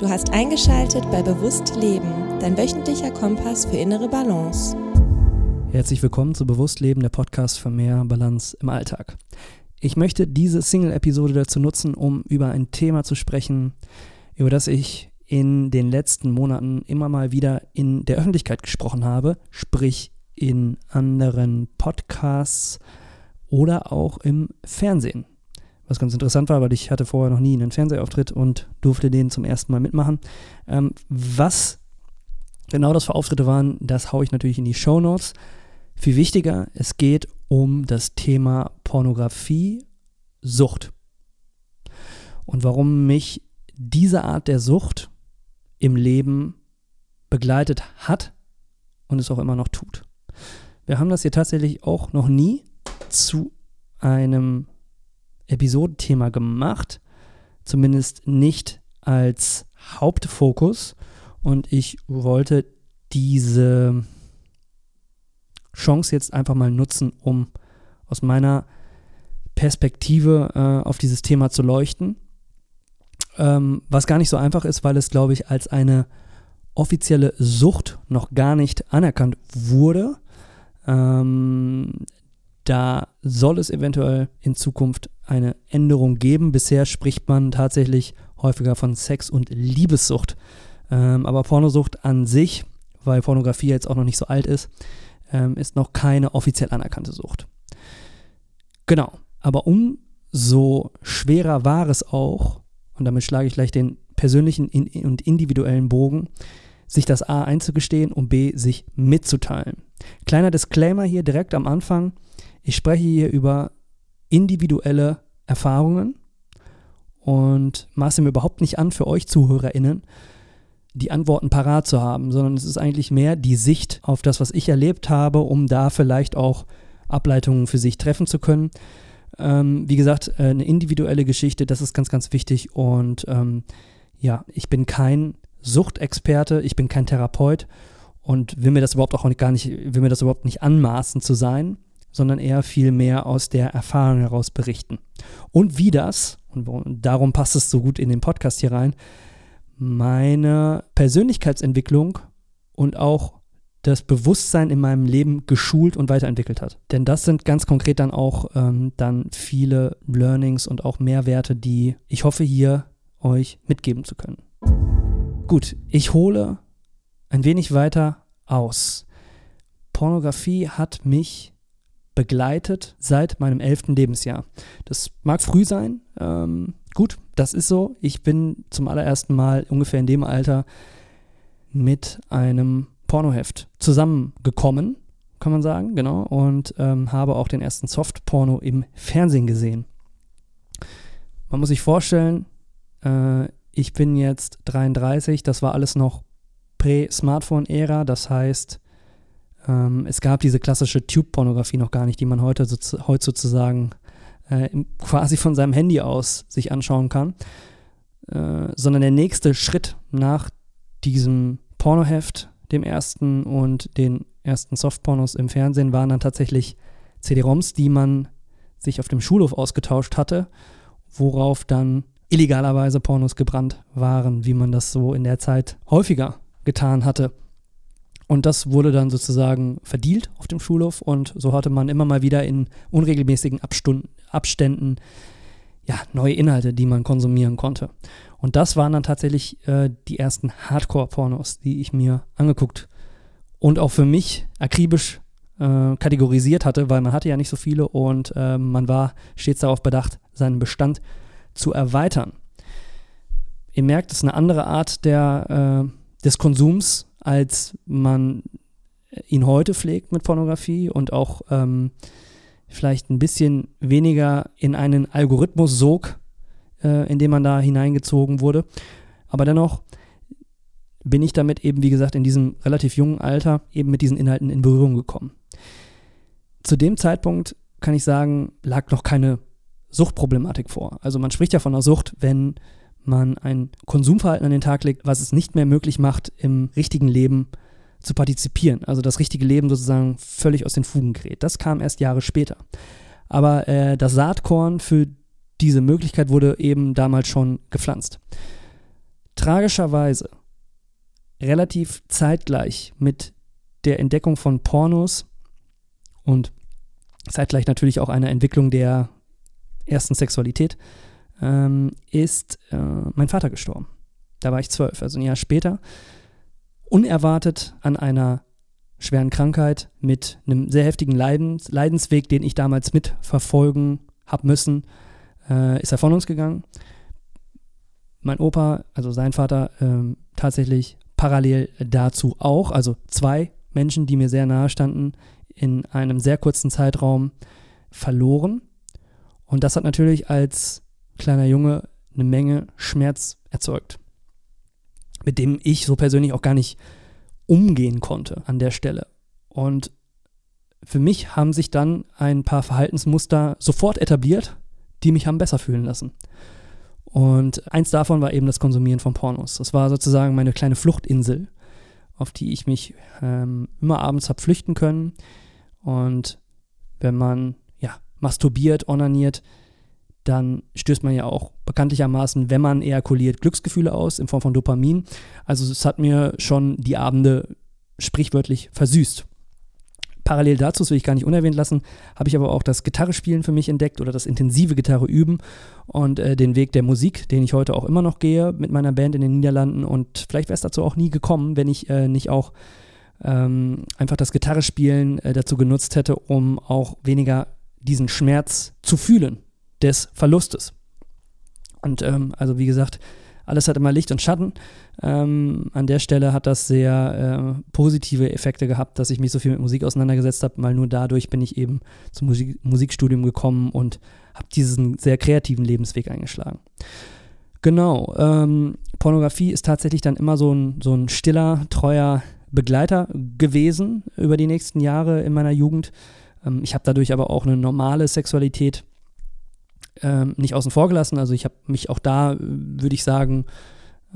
Du hast eingeschaltet bei Bewusst Leben, dein wöchentlicher Kompass für innere Balance. Herzlich willkommen zu Bewusst Leben, der Podcast für mehr Balance im Alltag. Ich möchte diese Single-Episode dazu nutzen, um über ein Thema zu sprechen, über das ich in den letzten Monaten immer mal wieder in der Öffentlichkeit gesprochen habe, sprich in anderen Podcasts oder auch im Fernsehen was ganz interessant war, weil ich hatte vorher noch nie einen Fernsehauftritt und durfte den zum ersten Mal mitmachen. Ähm, was genau das für Auftritte waren, das haue ich natürlich in die Show Notes. Viel wichtiger, es geht um das Thema Pornografie, Sucht. Und warum mich diese Art der Sucht im Leben begleitet hat und es auch immer noch tut. Wir haben das hier tatsächlich auch noch nie zu einem Episodenthema gemacht, zumindest nicht als Hauptfokus. Und ich wollte diese Chance jetzt einfach mal nutzen, um aus meiner Perspektive äh, auf dieses Thema zu leuchten. Ähm, was gar nicht so einfach ist, weil es, glaube ich, als eine offizielle Sucht noch gar nicht anerkannt wurde. Ähm, da soll es eventuell in Zukunft eine Änderung geben. Bisher spricht man tatsächlich häufiger von Sex- und Liebessucht. Ähm, aber Pornosucht an sich, weil Pornografie jetzt auch noch nicht so alt ist, ähm, ist noch keine offiziell anerkannte Sucht. Genau. Aber umso schwerer war es auch, und damit schlage ich gleich den persönlichen und individuellen Bogen, sich das A einzugestehen und B sich mitzuteilen. Kleiner Disclaimer hier direkt am Anfang. Ich spreche hier über individuelle Erfahrungen. Und maße mir überhaupt nicht an, für euch ZuhörerInnen die Antworten parat zu haben, sondern es ist eigentlich mehr die Sicht auf das, was ich erlebt habe, um da vielleicht auch Ableitungen für sich treffen zu können. Ähm, wie gesagt, äh, eine individuelle Geschichte, das ist ganz, ganz wichtig. Und ähm, ja, ich bin kein Suchtexperte, ich bin kein Therapeut. Und will mir das überhaupt auch gar nicht, will mir das überhaupt nicht anmaßen zu sein sondern eher viel mehr aus der Erfahrung heraus berichten. Und wie das, und darum passt es so gut in den Podcast hier rein, meine Persönlichkeitsentwicklung und auch das Bewusstsein in meinem Leben geschult und weiterentwickelt hat. Denn das sind ganz konkret dann auch ähm, dann viele Learnings und auch Mehrwerte, die ich hoffe hier euch mitgeben zu können. Gut, ich hole ein wenig weiter aus. Pornografie hat mich begleitet seit meinem elften Lebensjahr. Das mag früh sein. Ähm, gut, das ist so. Ich bin zum allerersten Mal ungefähr in dem Alter mit einem Pornoheft zusammengekommen, kann man sagen, genau, und ähm, habe auch den ersten Softporno im Fernsehen gesehen. Man muss sich vorstellen, äh, ich bin jetzt 33, das war alles noch Prä-Smartphone-Ära, das heißt, ähm, es gab diese klassische Tube-Pornografie noch gar nicht, die man heute, so, heute sozusagen äh, quasi von seinem Handy aus sich anschauen kann, äh, sondern der nächste Schritt nach diesem Pornoheft, dem ersten und den ersten Softpornos im Fernsehen, waren dann tatsächlich CD-ROMs, die man sich auf dem Schulhof ausgetauscht hatte, worauf dann illegalerweise Pornos gebrannt waren, wie man das so in der Zeit häufiger getan hatte. Und das wurde dann sozusagen verdielt auf dem Schulhof und so hatte man immer mal wieder in unregelmäßigen Abstunden, Abständen ja, neue Inhalte, die man konsumieren konnte. Und das waren dann tatsächlich äh, die ersten Hardcore-Pornos, die ich mir angeguckt und auch für mich akribisch äh, kategorisiert hatte, weil man hatte ja nicht so viele und äh, man war stets darauf bedacht, seinen Bestand zu erweitern. Ihr merkt, es ist eine andere Art der, äh, des Konsums, als man ihn heute pflegt mit Pornografie und auch ähm, vielleicht ein bisschen weniger in einen Algorithmus sog, äh, in dem man da hineingezogen wurde. Aber dennoch bin ich damit eben, wie gesagt, in diesem relativ jungen Alter eben mit diesen Inhalten in Berührung gekommen. Zu dem Zeitpunkt kann ich sagen, lag noch keine Suchtproblematik vor. Also man spricht ja von einer Sucht, wenn man ein Konsumverhalten an den Tag legt, was es nicht mehr möglich macht, im richtigen Leben zu partizipieren. Also das richtige Leben sozusagen völlig aus den Fugen gerät. Das kam erst Jahre später. Aber äh, das Saatkorn für diese Möglichkeit wurde eben damals schon gepflanzt. tragischerweise relativ zeitgleich mit der Entdeckung von Pornos und zeitgleich natürlich auch einer Entwicklung der ersten Sexualität, ähm, ist äh, mein Vater gestorben. Da war ich zwölf, also ein Jahr später. Unerwartet an einer schweren Krankheit mit einem sehr heftigen Leidens, Leidensweg, den ich damals mitverfolgen habe müssen, äh, ist er von uns gegangen. Mein Opa, also sein Vater, äh, tatsächlich parallel dazu auch, also zwei Menschen, die mir sehr nahe standen, in einem sehr kurzen Zeitraum verloren. Und das hat natürlich als kleiner Junge eine Menge Schmerz erzeugt, mit dem ich so persönlich auch gar nicht umgehen konnte an der Stelle. Und für mich haben sich dann ein paar Verhaltensmuster sofort etabliert, die mich haben besser fühlen lassen. Und eins davon war eben das Konsumieren von Pornos. Das war sozusagen meine kleine Fluchtinsel, auf die ich mich ähm, immer abends habe flüchten können. Und wenn man ja masturbiert, onaniert, dann stößt man ja auch bekanntlichermaßen, wenn man ejakuliert, Glücksgefühle aus in Form von Dopamin. Also es hat mir schon die Abende sprichwörtlich versüßt. Parallel dazu, das will ich gar nicht unerwähnt lassen, habe ich aber auch das Gitarrespielen für mich entdeckt oder das intensive Gitarre üben und äh, den Weg der Musik, den ich heute auch immer noch gehe mit meiner Band in den Niederlanden. Und vielleicht wäre es dazu auch nie gekommen, wenn ich äh, nicht auch ähm, einfach das Gitarrespielen äh, dazu genutzt hätte, um auch weniger diesen Schmerz zu fühlen, des Verlustes. Und ähm, also wie gesagt, alles hat immer Licht und Schatten. Ähm, an der Stelle hat das sehr äh, positive Effekte gehabt, dass ich mich so viel mit Musik auseinandergesetzt habe, weil nur dadurch bin ich eben zum Musik Musikstudium gekommen und habe diesen sehr kreativen Lebensweg eingeschlagen. Genau, ähm, Pornografie ist tatsächlich dann immer so ein, so ein stiller, treuer Begleiter gewesen über die nächsten Jahre in meiner Jugend. Ähm, ich habe dadurch aber auch eine normale Sexualität ähm, nicht außen vor gelassen. Also ich habe mich auch da, würde ich sagen,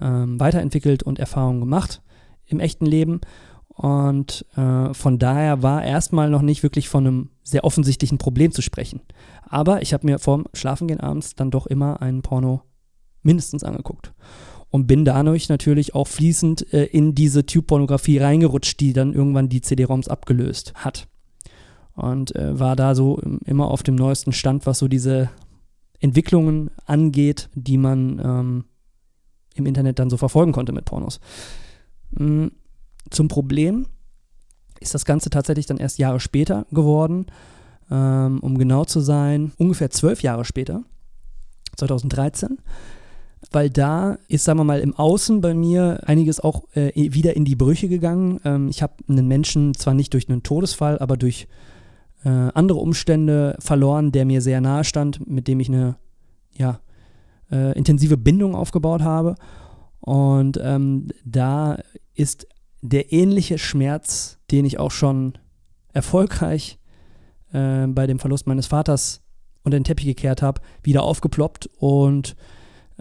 ähm, weiterentwickelt und Erfahrungen gemacht im echten Leben. Und äh, von daher war erstmal noch nicht wirklich von einem sehr offensichtlichen Problem zu sprechen. Aber ich habe mir vorm Schlafengehen abends dann doch immer einen Porno mindestens angeguckt. Und bin dadurch natürlich auch fließend äh, in diese Tube-Pornografie reingerutscht, die dann irgendwann die CD-ROMs abgelöst hat. Und äh, war da so immer auf dem neuesten Stand, was so diese Entwicklungen angeht, die man ähm, im Internet dann so verfolgen konnte mit Pornos. Mm, zum Problem ist das Ganze tatsächlich dann erst Jahre später geworden. Ähm, um genau zu sein, ungefähr zwölf Jahre später, 2013 weil da ist, sagen wir mal, im Außen bei mir einiges auch äh, wieder in die Brüche gegangen. Ähm, ich habe einen Menschen zwar nicht durch einen Todesfall, aber durch äh, andere Umstände verloren, der mir sehr nahe stand, mit dem ich eine ja, äh, intensive Bindung aufgebaut habe. Und ähm, da ist der ähnliche Schmerz, den ich auch schon erfolgreich äh, bei dem Verlust meines Vaters unter den Teppich gekehrt habe, wieder aufgeploppt. Und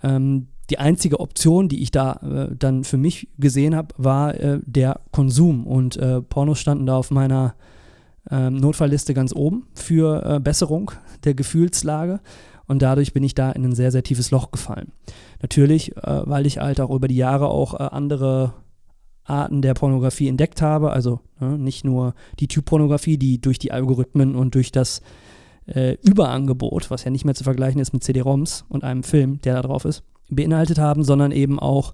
ähm, die einzige Option, die ich da äh, dann für mich gesehen habe, war äh, der Konsum. Und äh, Pornos standen da auf meiner ähm, Notfallliste ganz oben für äh, Besserung der Gefühlslage. Und dadurch bin ich da in ein sehr, sehr tiefes Loch gefallen. Natürlich, äh, weil ich halt auch über die Jahre auch äh, andere Arten der Pornografie entdeckt habe. Also ne, nicht nur die Typ-Pornografie, die durch die Algorithmen und durch das äh, Überangebot, was ja nicht mehr zu vergleichen ist mit CD-ROMs und einem Film, der da drauf ist, beinhaltet haben, sondern eben auch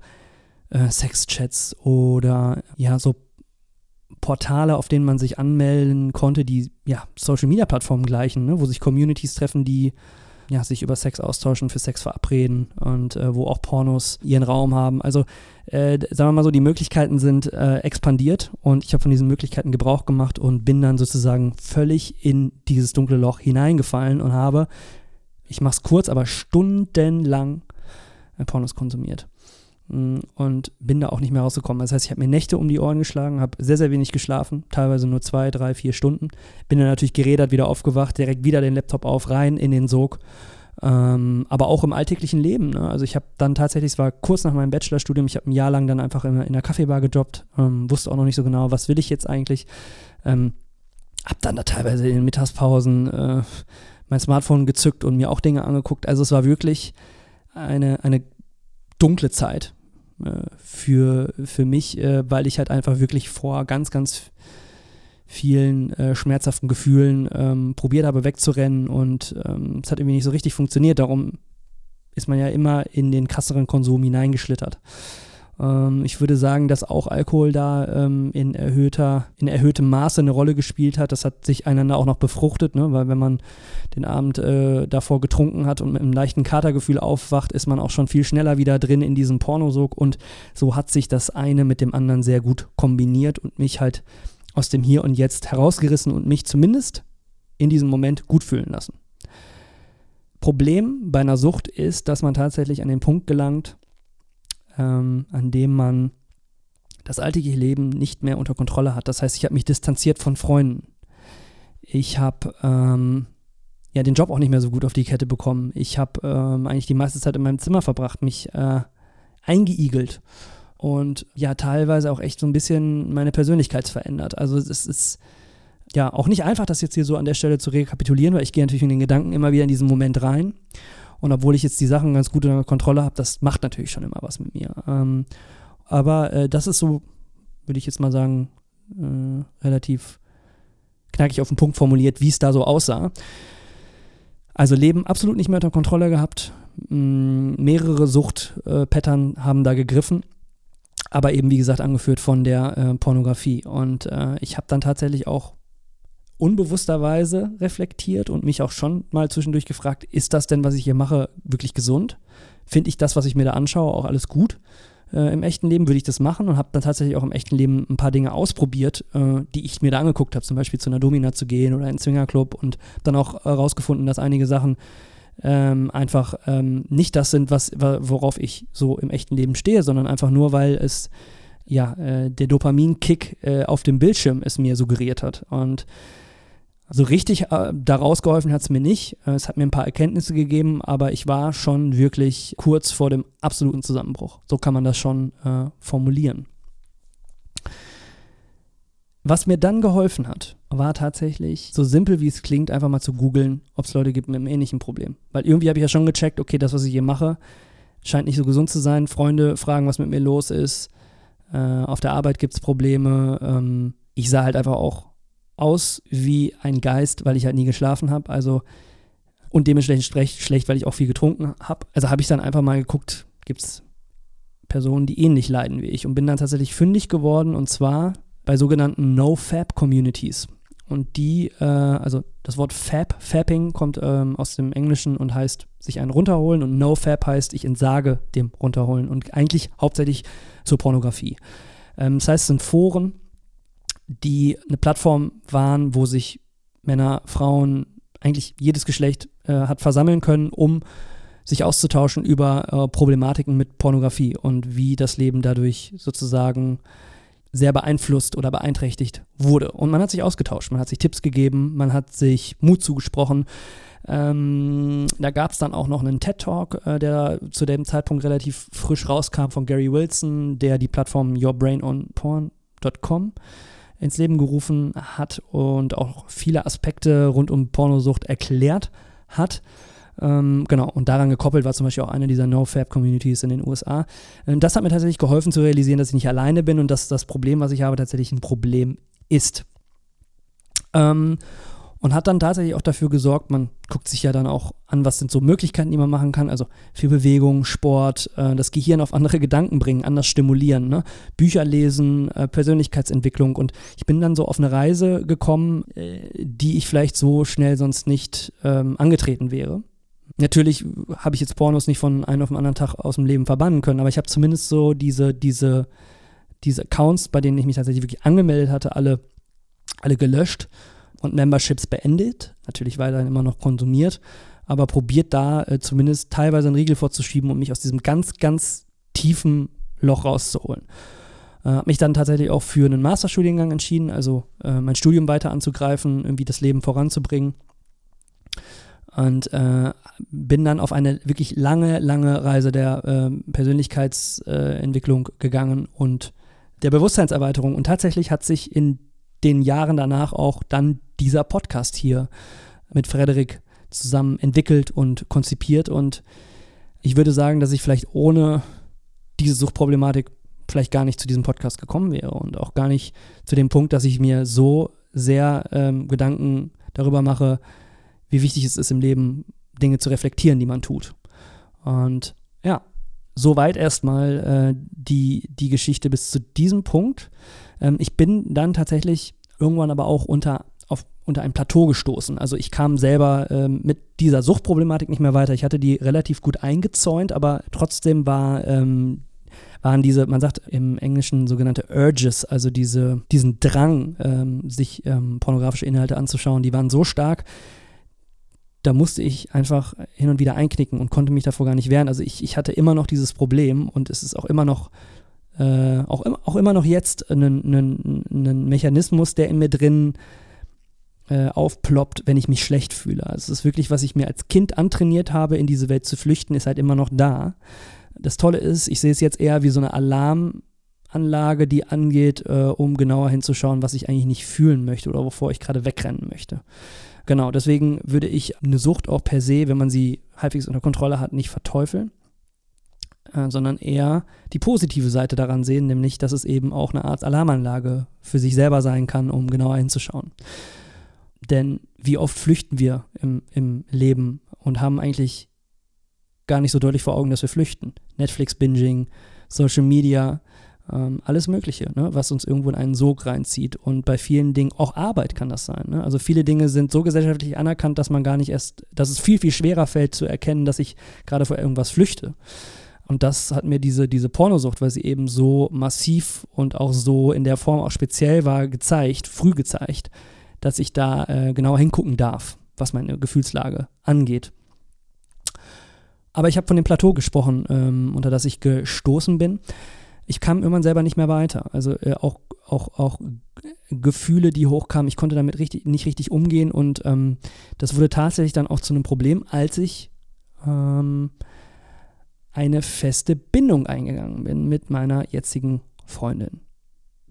äh, Sexchats oder ja, so Portale, auf denen man sich anmelden konnte, die ja Social-Media-Plattformen gleichen, ne, wo sich Communities treffen, die ja, sich über Sex austauschen, für Sex verabreden und äh, wo auch Pornos ihren Raum haben. Also äh, sagen wir mal so, die Möglichkeiten sind äh, expandiert und ich habe von diesen Möglichkeiten Gebrauch gemacht und bin dann sozusagen völlig in dieses dunkle Loch hineingefallen und habe, ich mache es kurz, aber stundenlang äh, Pornos konsumiert. Mm, und bin da auch nicht mehr rausgekommen. Das heißt, ich habe mir Nächte um die Ohren geschlagen, habe sehr, sehr wenig geschlafen, teilweise nur zwei, drei, vier Stunden. Bin dann natürlich gerädert, wieder aufgewacht, direkt wieder den Laptop auf, rein in den Sog. Ähm, aber auch im alltäglichen Leben. Ne? Also ich habe dann tatsächlich, es war kurz nach meinem Bachelorstudium, ich habe ein Jahr lang dann einfach in, in der Kaffeebar gejobbt, ähm, wusste auch noch nicht so genau, was will ich jetzt eigentlich. Ähm, hab dann da teilweise in den Mittagspausen äh, mein Smartphone gezückt und mir auch Dinge angeguckt. Also es war wirklich eine, eine dunkle Zeit für, für mich, äh, weil ich halt einfach wirklich vor ganz, ganz vielen äh, schmerzhaften Gefühlen ähm, probiert habe wegzurennen und ähm, es hat irgendwie nicht so richtig funktioniert. Darum ist man ja immer in den krasseren Konsum hineingeschlittert. Ähm, ich würde sagen, dass auch Alkohol da ähm, in, erhöhter, in erhöhtem Maße eine Rolle gespielt hat. Das hat sich einander auch noch befruchtet, ne? weil wenn man den Abend äh, davor getrunken hat und mit einem leichten Katergefühl aufwacht, ist man auch schon viel schneller wieder drin in diesem Pornosog und so hat sich das eine mit dem anderen sehr gut kombiniert und mich halt aus dem Hier und Jetzt herausgerissen und mich zumindest in diesem Moment gut fühlen lassen. Problem bei einer Sucht ist, dass man tatsächlich an den Punkt gelangt, ähm, an dem man das alltägliche Leben nicht mehr unter Kontrolle hat. Das heißt, ich habe mich distanziert von Freunden. Ich habe ähm, ja den Job auch nicht mehr so gut auf die Kette bekommen. Ich habe ähm, eigentlich die meiste Zeit in meinem Zimmer verbracht, mich äh, eingeigelt und ja teilweise auch echt so ein bisschen meine Persönlichkeit verändert. Also es ist ja auch nicht einfach, das jetzt hier so an der Stelle zu rekapitulieren, weil ich gehe natürlich in den Gedanken immer wieder in diesen Moment rein. Und obwohl ich jetzt die Sachen ganz gut unter Kontrolle habe, das macht natürlich schon immer was mit mir. Ähm, aber äh, das ist so, würde ich jetzt mal sagen, äh, relativ knackig auf den Punkt formuliert, wie es da so aussah. Also Leben absolut nicht mehr unter Kontrolle gehabt. M mehrere Suchtpattern äh, haben da gegriffen. Aber eben, wie gesagt, angeführt von der äh, Pornografie. Und äh, ich habe dann tatsächlich auch unbewussterweise reflektiert und mich auch schon mal zwischendurch gefragt, ist das denn, was ich hier mache, wirklich gesund? Finde ich das, was ich mir da anschaue, auch alles gut? Äh, Im echten Leben würde ich das machen und habe dann tatsächlich auch im echten Leben ein paar Dinge ausprobiert, äh, die ich mir da angeguckt habe, zum Beispiel zu einer Domina zu gehen oder in einen Swingerclub und dann auch herausgefunden, dass einige Sachen ähm, einfach ähm, nicht das sind, was, worauf ich so im echten Leben stehe, sondern einfach nur, weil es ja äh, der Dopaminkick äh, auf dem Bildschirm es mir suggeriert hat. Und also richtig äh, daraus geholfen hat es mir nicht. Äh, es hat mir ein paar Erkenntnisse gegeben, aber ich war schon wirklich kurz vor dem absoluten Zusammenbruch. So kann man das schon äh, formulieren. Was mir dann geholfen hat, war tatsächlich, so simpel wie es klingt, einfach mal zu googeln, ob es Leute gibt mit einem ähnlichen Problem. Weil irgendwie habe ich ja schon gecheckt, okay, das, was ich hier mache, scheint nicht so gesund zu sein. Freunde fragen, was mit mir los ist. Äh, auf der Arbeit gibt es Probleme. Ähm, ich sah halt einfach auch aus wie ein Geist, weil ich halt nie geschlafen habe. Also und dementsprechend schlecht, weil ich auch viel getrunken habe. Also habe ich dann einfach mal geguckt, gibt es Personen, die ähnlich leiden wie ich und bin dann tatsächlich fündig geworden und zwar bei sogenannten No-Fab-Communities. Und die, äh, also das Wort Fab, Fapping kommt ähm, aus dem Englischen und heißt sich einen runterholen und No-Fab heißt, ich entsage dem runterholen und eigentlich hauptsächlich zur Pornografie. Ähm, das heißt, es sind Foren, die eine Plattform waren, wo sich Männer, Frauen, eigentlich jedes Geschlecht äh, hat versammeln können, um sich auszutauschen über äh, Problematiken mit Pornografie und wie das Leben dadurch sozusagen sehr beeinflusst oder beeinträchtigt wurde. Und man hat sich ausgetauscht, man hat sich Tipps gegeben, man hat sich Mut zugesprochen. Ähm, da gab es dann auch noch einen TED-Talk, äh, der zu dem Zeitpunkt relativ frisch rauskam von Gary Wilson, der die Plattform yourbrainonporn.com ins Leben gerufen hat und auch viele Aspekte rund um Pornosucht erklärt hat. Ähm, genau, und daran gekoppelt war zum Beispiel auch eine dieser No-Fab-Communities in den USA. Ähm, das hat mir tatsächlich geholfen zu realisieren, dass ich nicht alleine bin und dass das Problem, was ich habe, tatsächlich ein Problem ist. Ähm, und hat dann tatsächlich auch dafür gesorgt, man guckt sich ja dann auch an, was sind so Möglichkeiten, die man machen kann, also viel Bewegung, Sport, äh, das Gehirn auf andere Gedanken bringen, anders stimulieren, ne? Bücher lesen, äh, Persönlichkeitsentwicklung und ich bin dann so auf eine Reise gekommen, äh, die ich vielleicht so schnell sonst nicht ähm, angetreten wäre. Natürlich habe ich jetzt Pornos nicht von einem auf den anderen Tag aus dem Leben verbannen können, aber ich habe zumindest so diese, diese, diese Accounts, bei denen ich mich tatsächlich wirklich angemeldet hatte, alle, alle gelöscht und Memberships beendet. Natürlich weiterhin immer noch konsumiert, aber probiert da äh, zumindest teilweise einen Riegel vorzuschieben und mich aus diesem ganz, ganz tiefen Loch rauszuholen. Äh, habe mich dann tatsächlich auch für einen Masterstudiengang entschieden, also äh, mein Studium weiter anzugreifen, irgendwie das Leben voranzubringen. Und äh, bin dann auf eine wirklich lange, lange Reise der äh, Persönlichkeitsentwicklung gegangen und der Bewusstseinserweiterung. Und tatsächlich hat sich in den Jahren danach auch dann dieser Podcast hier mit Frederik zusammen entwickelt und konzipiert. Und ich würde sagen, dass ich vielleicht ohne diese Suchtproblematik vielleicht gar nicht zu diesem Podcast gekommen wäre und auch gar nicht zu dem Punkt, dass ich mir so sehr ähm, Gedanken darüber mache, wie wichtig es ist im Leben, Dinge zu reflektieren, die man tut. Und ja, soweit erstmal äh, die, die Geschichte bis zu diesem Punkt. Ähm, ich bin dann tatsächlich irgendwann aber auch unter, auf, unter ein Plateau gestoßen. Also ich kam selber ähm, mit dieser Suchtproblematik nicht mehr weiter. Ich hatte die relativ gut eingezäunt, aber trotzdem war ähm, waren diese, man sagt im Englischen sogenannte Urges, also diese, diesen Drang, ähm, sich ähm, pornografische Inhalte anzuschauen, die waren so stark, da musste ich einfach hin und wieder einknicken und konnte mich davor gar nicht wehren. Also ich, ich hatte immer noch dieses Problem und es ist auch immer noch, äh, auch, auch immer noch jetzt ein, ein, ein Mechanismus, der in mir drin äh, aufploppt, wenn ich mich schlecht fühle. Also es ist wirklich, was ich mir als Kind antrainiert habe, in diese Welt zu flüchten, ist halt immer noch da. Das Tolle ist, ich sehe es jetzt eher wie so eine Alarmanlage, die angeht, äh, um genauer hinzuschauen, was ich eigentlich nicht fühlen möchte oder wovor ich gerade wegrennen möchte. Genau, deswegen würde ich eine Sucht auch per se, wenn man sie halbwegs unter Kontrolle hat, nicht verteufeln, äh, sondern eher die positive Seite daran sehen, nämlich, dass es eben auch eine Art Alarmanlage für sich selber sein kann, um genauer hinzuschauen. Denn wie oft flüchten wir im, im Leben und haben eigentlich gar nicht so deutlich vor Augen, dass wir flüchten. Netflix-Binging, Social Media, ähm, alles Mögliche, ne, was uns irgendwo in einen Sog reinzieht. Und bei vielen Dingen, auch Arbeit kann das sein. Ne? Also viele Dinge sind so gesellschaftlich anerkannt, dass man gar nicht erst, dass es viel, viel schwerer fällt zu erkennen, dass ich gerade vor irgendwas flüchte. Und das hat mir diese, diese Pornosucht, weil sie eben so massiv und auch so in der Form auch speziell war, gezeigt, früh gezeigt, dass ich da äh, genauer hingucken darf, was meine Gefühlslage angeht. Aber ich habe von dem Plateau gesprochen, ähm, unter das ich gestoßen bin. Ich kam irgendwann selber nicht mehr weiter. Also äh, auch, auch, auch Gefühle, die hochkamen, ich konnte damit richtig, nicht richtig umgehen und ähm, das wurde tatsächlich dann auch zu einem Problem, als ich ähm, eine feste Bindung eingegangen bin mit meiner jetzigen Freundin,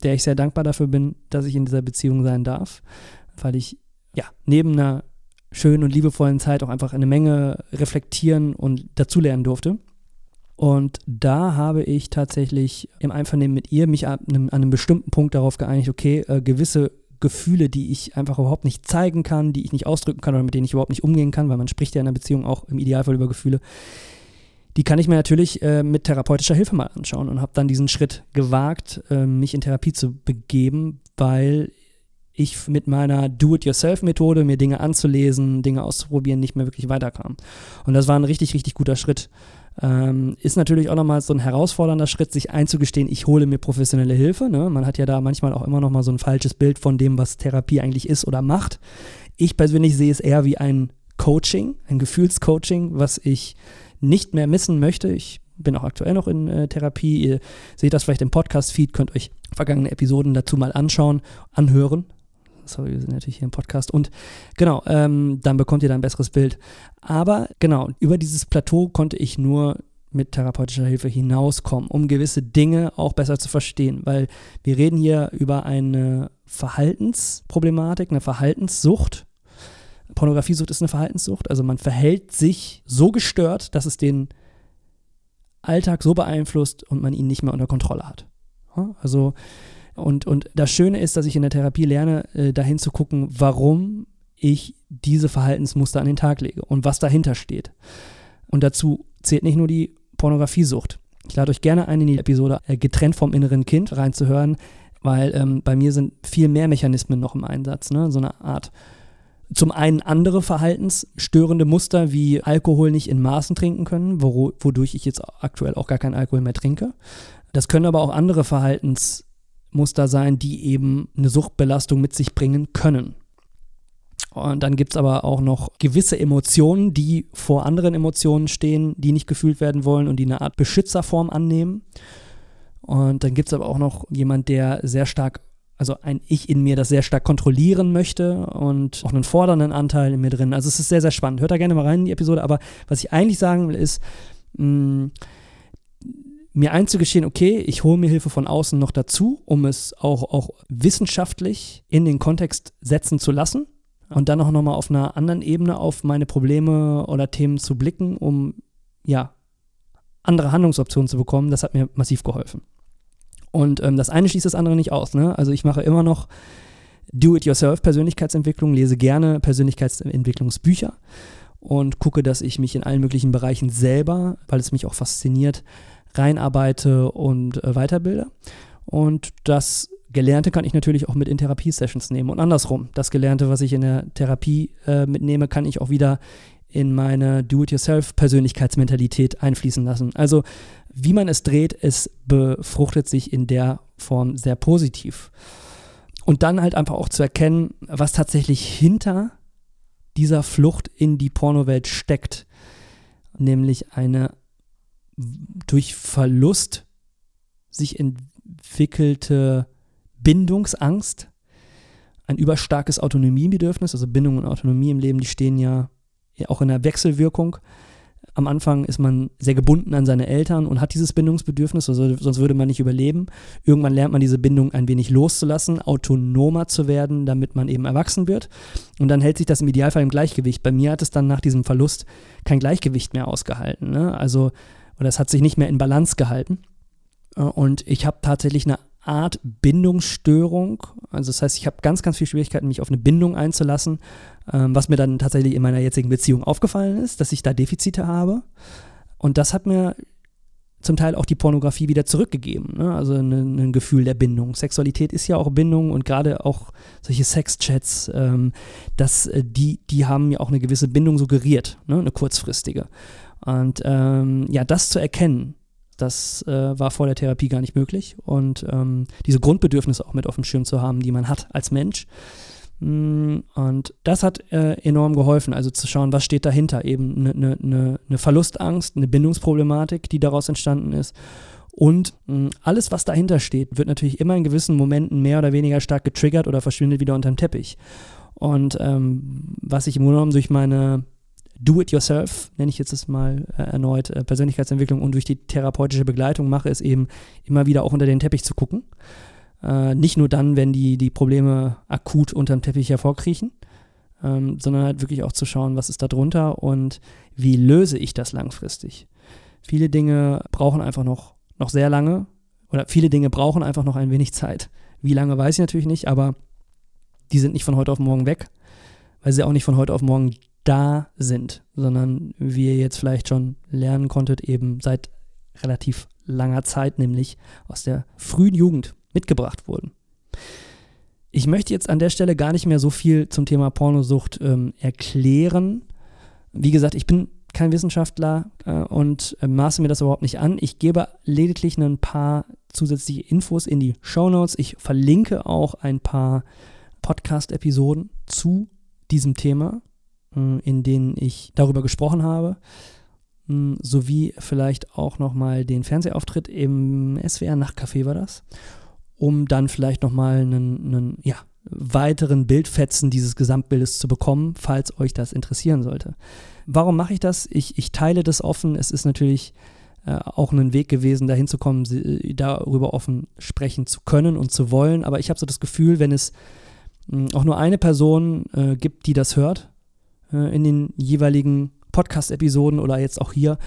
der ich sehr dankbar dafür bin, dass ich in dieser Beziehung sein darf, weil ich ja neben einer schönen und liebevollen Zeit auch einfach eine Menge reflektieren und dazulernen durfte. Und da habe ich tatsächlich im Einvernehmen mit ihr mich an einem, an einem bestimmten Punkt darauf geeinigt, okay, äh, gewisse Gefühle, die ich einfach überhaupt nicht zeigen kann, die ich nicht ausdrücken kann oder mit denen ich überhaupt nicht umgehen kann, weil man spricht ja in einer Beziehung auch im Idealfall über Gefühle, die kann ich mir natürlich äh, mit therapeutischer Hilfe mal anschauen und habe dann diesen Schritt gewagt, äh, mich in Therapie zu begeben, weil ich mit meiner Do-it-yourself-Methode, mir Dinge anzulesen, Dinge auszuprobieren, nicht mehr wirklich weiterkam. Und das war ein richtig, richtig guter Schritt. Ähm, ist natürlich auch nochmal so ein herausfordernder Schritt, sich einzugestehen, ich hole mir professionelle Hilfe. Ne? Man hat ja da manchmal auch immer nochmal so ein falsches Bild von dem, was Therapie eigentlich ist oder macht. Ich persönlich sehe es eher wie ein Coaching, ein Gefühlscoaching, was ich nicht mehr missen möchte. Ich bin auch aktuell noch in äh, Therapie. Ihr seht das vielleicht im Podcast-Feed, könnt euch vergangene Episoden dazu mal anschauen, anhören sorry, wir sind natürlich hier im Podcast. Und genau, ähm, dann bekommt ihr da ein besseres Bild. Aber genau, über dieses Plateau konnte ich nur mit therapeutischer Hilfe hinauskommen, um gewisse Dinge auch besser zu verstehen, weil wir reden hier über eine Verhaltensproblematik, eine Verhaltenssucht. Pornografiesucht ist eine Verhaltenssucht, also man verhält sich so gestört, dass es den Alltag so beeinflusst und man ihn nicht mehr unter Kontrolle hat. Also und, und das Schöne ist, dass ich in der Therapie lerne, äh, dahin zu gucken, warum ich diese Verhaltensmuster an den Tag lege und was dahinter steht. Und dazu zählt nicht nur die Pornografiesucht. Ich lade euch gerne ein, in die Episode äh, Getrennt vom inneren Kind reinzuhören, weil ähm, bei mir sind viel mehr Mechanismen noch im Einsatz. Ne? So eine Art, zum einen andere verhaltensstörende Muster wie Alkohol nicht in Maßen trinken können, wodurch ich jetzt aktuell auch gar keinen Alkohol mehr trinke. Das können aber auch andere Verhaltens Muster sein, die eben eine Suchtbelastung mit sich bringen können. Und dann gibt es aber auch noch gewisse Emotionen, die vor anderen Emotionen stehen, die nicht gefühlt werden wollen und die eine Art Beschützerform annehmen. Und dann gibt es aber auch noch jemand, der sehr stark, also ein Ich in mir, das sehr stark kontrollieren möchte und auch einen fordernden Anteil in mir drin. Also es ist sehr, sehr spannend. Hört da gerne mal rein in die Episode. Aber was ich eigentlich sagen will, ist, mh, mm, mir einzugestehen, okay, ich hole mir Hilfe von außen noch dazu, um es auch, auch wissenschaftlich in den Kontext setzen zu lassen und dann auch nochmal auf einer anderen Ebene auf meine Probleme oder Themen zu blicken, um ja andere Handlungsoptionen zu bekommen, das hat mir massiv geholfen. Und ähm, das eine schließt das andere nicht aus. Ne? Also ich mache immer noch Do-it-yourself-Persönlichkeitsentwicklung, lese gerne Persönlichkeitsentwicklungsbücher und gucke, dass ich mich in allen möglichen Bereichen selber, weil es mich auch fasziniert, reinarbeite und äh, weiterbilde. Und das Gelernte kann ich natürlich auch mit in Therapiesessions nehmen und andersrum. Das Gelernte, was ich in der Therapie äh, mitnehme, kann ich auch wieder in meine Do-it-yourself-Persönlichkeitsmentalität einfließen lassen. Also, wie man es dreht, es befruchtet sich in der Form sehr positiv. Und dann halt einfach auch zu erkennen, was tatsächlich hinter dieser Flucht in die Pornowelt steckt. Nämlich eine durch Verlust sich entwickelte Bindungsangst, ein überstarkes Autonomiebedürfnis, also Bindung und Autonomie im Leben, die stehen ja auch in der Wechselwirkung. Am Anfang ist man sehr gebunden an seine Eltern und hat dieses Bindungsbedürfnis, also sonst würde man nicht überleben. Irgendwann lernt man diese Bindung ein wenig loszulassen, autonomer zu werden, damit man eben erwachsen wird. Und dann hält sich das im Idealfall im Gleichgewicht. Bei mir hat es dann nach diesem Verlust kein Gleichgewicht mehr ausgehalten. Ne? Also, oder es hat sich nicht mehr in Balance gehalten. Äh, und ich habe tatsächlich eine Art Bindungsstörung. Also das heißt, ich habe ganz, ganz viel Schwierigkeiten, mich auf eine Bindung einzulassen, ähm, was mir dann tatsächlich in meiner jetzigen Beziehung aufgefallen ist, dass ich da Defizite habe. Und das hat mir zum Teil auch die Pornografie wieder zurückgegeben. Ne? Also ein, ein, Gefühl der Bindung. Sexualität ist ja auch Bindung und gerade auch solche Sexchats, ähm, das, äh, die, die haben mir auch eine gewisse Bindung suggeriert, ne? eine kurzfristige. Und ähm, ja, das zu erkennen, das äh, war vor der Therapie gar nicht möglich. Und ähm, diese Grundbedürfnisse auch mit auf dem Schirm zu haben, die man hat als Mensch. Mm, und das hat äh, enorm geholfen, also zu schauen, was steht dahinter. Eben eine ne, ne, ne Verlustangst, eine Bindungsproblematik, die daraus entstanden ist. Und mh, mm, alles, was dahinter steht, wird natürlich immer in gewissen Momenten mehr oder weniger stark getriggert oder verschwindet wieder unterm Teppich. Und ähm, was ich im Grunde genommen durch meine Do-it-yourself, nenne ich jetzt das mal äh, erneut, äh, Persönlichkeitsentwicklung und durch die therapeutische Begleitung mache, ist eben immer wieder auch unter den Teppich zu gucken. Äh, nicht nur dann, wenn die, die Probleme akut unter dem Teppich hervorkriechen, ähm, sondern halt wirklich auch zu schauen, was ist da drunter und wie löse ich das langfristig. Viele Dinge brauchen einfach noch, noch sehr lange oder viele Dinge brauchen einfach noch ein wenig Zeit. Wie lange weiß ich natürlich nicht, aber die sind nicht von heute auf morgen weg, weil sie auch nicht von heute auf morgen da sind, sondern wie ihr jetzt vielleicht schon lernen konntet, eben seit relativ langer Zeit, nämlich aus der frühen Jugend mitgebracht wurden. Ich möchte jetzt an der Stelle gar nicht mehr so viel zum Thema Pornosucht ähm, erklären. Wie gesagt, ich bin kein Wissenschaftler äh, und äh, maße mir das überhaupt nicht an. Ich gebe lediglich ein paar zusätzliche Infos in die Show Notes. Ich verlinke auch ein paar Podcast-Episoden zu diesem Thema. Äh, in denen ich darüber gesprochen habe, hm, sowie vielleicht auch nochmal den Fernsehauftritt im SWR Nachtcafé war das, um dann vielleicht nochmal einen, einen ja, weiteren Bildfetzen dieses Gesamtbildes zu bekommen, falls euch das interessieren sollte. Warum mache ich das? Ich, ich teile das offen. Es ist natürlich äh, auch ein Weg gewesen, dahin zu kommen, darüber offen sprechen zu können und zu wollen. Aber ich habe so das Gefühl, wenn es hm, auch nur eine Person äh, gibt, die das hört, äh, in den jeweiligen Podcast-Episoden oder jetzt auch hier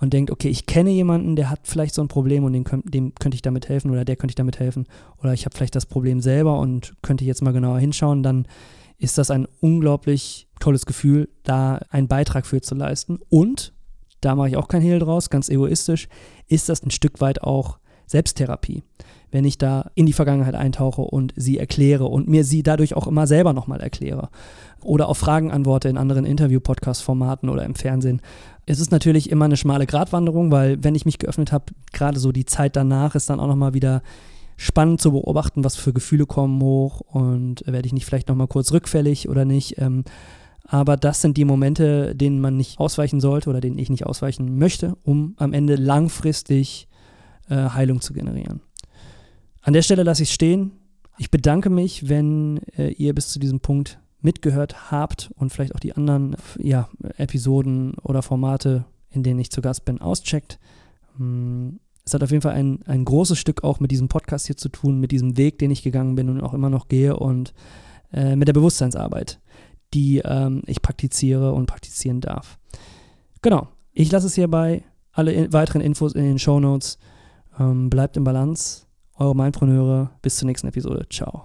und denkt, okay, ich kenne jemanden, der hat vielleicht so ein Problem und dem, dem könnte ich damit helfen oder der könnte ich damit helfen oder ich habe vielleicht das Problem selber und könnte jetzt mal genauer hinschauen, dann ist das ein unglaublich tolles Gefühl, da einen Beitrag für zu leisten. Und, da mache ich auch kein Hehl draus, ganz egoistisch, ist das ein Stück weit auch Selbsttherapie wenn ich da in die Vergangenheit eintauche und sie erkläre und mir sie dadurch auch immer selber nochmal erkläre. Oder auf Fragen antworte in anderen Interview-Podcast-Formaten oder im Fernsehen. Es ist natürlich immer eine schmale Gratwanderung, weil wenn ich mich geöffnet habe, gerade so die Zeit danach ist dann auch nochmal wieder spannend zu beobachten, was für Gefühle kommen hoch und werde ich nicht vielleicht nochmal kurz rückfällig oder nicht. Ähm, aber das sind die Momente, denen man nicht ausweichen sollte oder denen ich nicht ausweichen möchte, um am Ende langfristig äh, Heilung zu generieren. An der Stelle lasse ich es stehen. Ich bedanke mich, wenn äh, ihr bis zu diesem Punkt mitgehört habt und vielleicht auch die anderen ja, Episoden oder Formate, in denen ich zu Gast bin, auscheckt. Hm, es hat auf jeden Fall ein, ein großes Stück auch mit diesem Podcast hier zu tun, mit diesem Weg, den ich gegangen bin und auch immer noch gehe und äh, mit der Bewusstseinsarbeit, die ähm, ich praktiziere und praktizieren darf. Genau, ich lasse es hierbei. Alle in weiteren Infos in den Show Notes. Ähm, bleibt im Balance. Eure Mindfreunde-Hörer, bis zur nächsten Episode. Ciao.